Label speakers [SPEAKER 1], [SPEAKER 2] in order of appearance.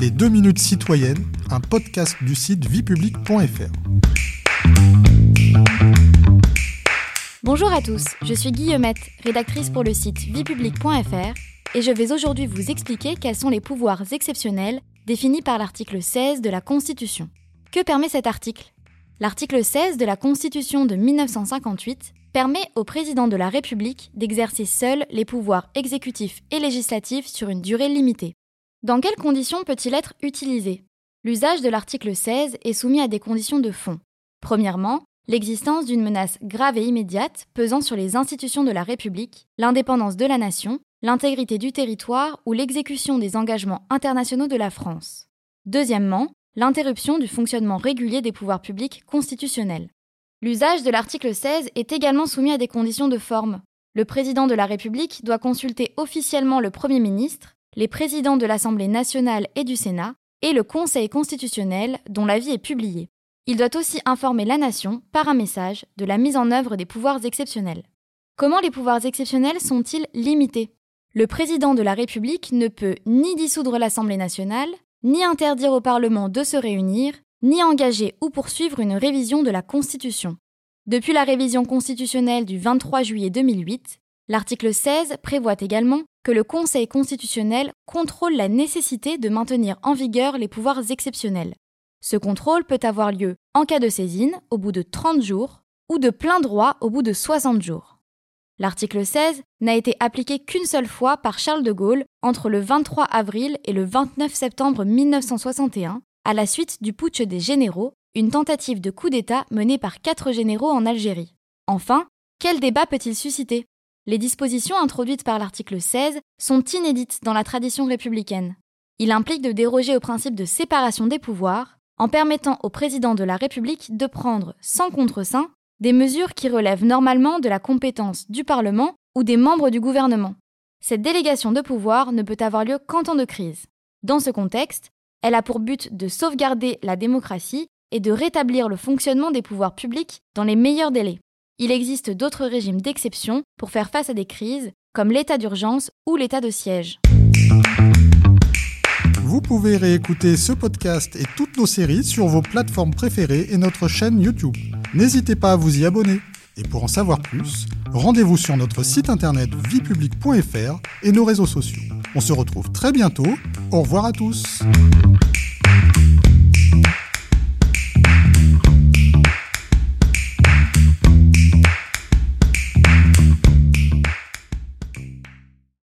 [SPEAKER 1] Les 2 minutes citoyennes, un podcast du site viepublic.fr.
[SPEAKER 2] Bonjour à tous, je suis Guillemette, rédactrice pour le site viepublic.fr et je vais aujourd'hui vous expliquer quels sont les pouvoirs exceptionnels définis par l'article 16 de la Constitution. Que permet cet article? L'article 16 de la Constitution de 1958 permet au président de la République d'exercer seul les pouvoirs exécutifs et législatifs sur une durée limitée. Dans quelles conditions peut-il être utilisé? L'usage de l'article 16 est soumis à des conditions de fond. Premièrement, l'existence d'une menace grave et immédiate pesant sur les institutions de la République, l'indépendance de la nation, l'intégrité du territoire ou l'exécution des engagements internationaux de la France. Deuxièmement, l'interruption du fonctionnement régulier des pouvoirs publics constitutionnels. L'usage de l'article 16 est également soumis à des conditions de forme. Le président de la République doit consulter officiellement le Premier ministre, les présidents de l'Assemblée nationale et du Sénat, et le Conseil constitutionnel dont l'avis est publié. Il doit aussi informer la nation, par un message, de la mise en œuvre des pouvoirs exceptionnels. Comment les pouvoirs exceptionnels sont-ils limités? Le président de la République ne peut ni dissoudre l'Assemblée nationale, ni interdire au Parlement de se réunir, ni engager ou poursuivre une révision de la Constitution. Depuis la révision constitutionnelle du 23 juillet 2008, l'article 16 prévoit également que le Conseil constitutionnel contrôle la nécessité de maintenir en vigueur les pouvoirs exceptionnels. Ce contrôle peut avoir lieu en cas de saisine au bout de 30 jours ou de plein droit au bout de 60 jours. L'article 16 n'a été appliqué qu'une seule fois par Charles de Gaulle entre le 23 avril et le 29 septembre 1961 à la suite du putsch des généraux, une tentative de coup d'État menée par quatre généraux en Algérie. Enfin, quel débat peut-il susciter? Les dispositions introduites par l'article 16 sont inédites dans la tradition républicaine. Il implique de déroger au principe de séparation des pouvoirs en permettant au président de la République de prendre, sans contre-saint, des mesures qui relèvent normalement de la compétence du Parlement ou des membres du gouvernement. Cette délégation de pouvoir ne peut avoir lieu qu'en temps de crise. Dans ce contexte, elle a pour but de sauvegarder la démocratie et de rétablir le fonctionnement des pouvoirs publics dans les meilleurs délais. Il existe d'autres régimes d'exception pour faire face à des crises, comme l'état d'urgence ou l'état de siège.
[SPEAKER 1] Vous pouvez réécouter ce podcast et toutes nos séries sur vos plateformes préférées et notre chaîne YouTube. N'hésitez pas à vous y abonner. Et pour en savoir plus, rendez-vous sur notre site internet viepublic.fr et nos réseaux sociaux. On se retrouve très bientôt. Au revoir à tous.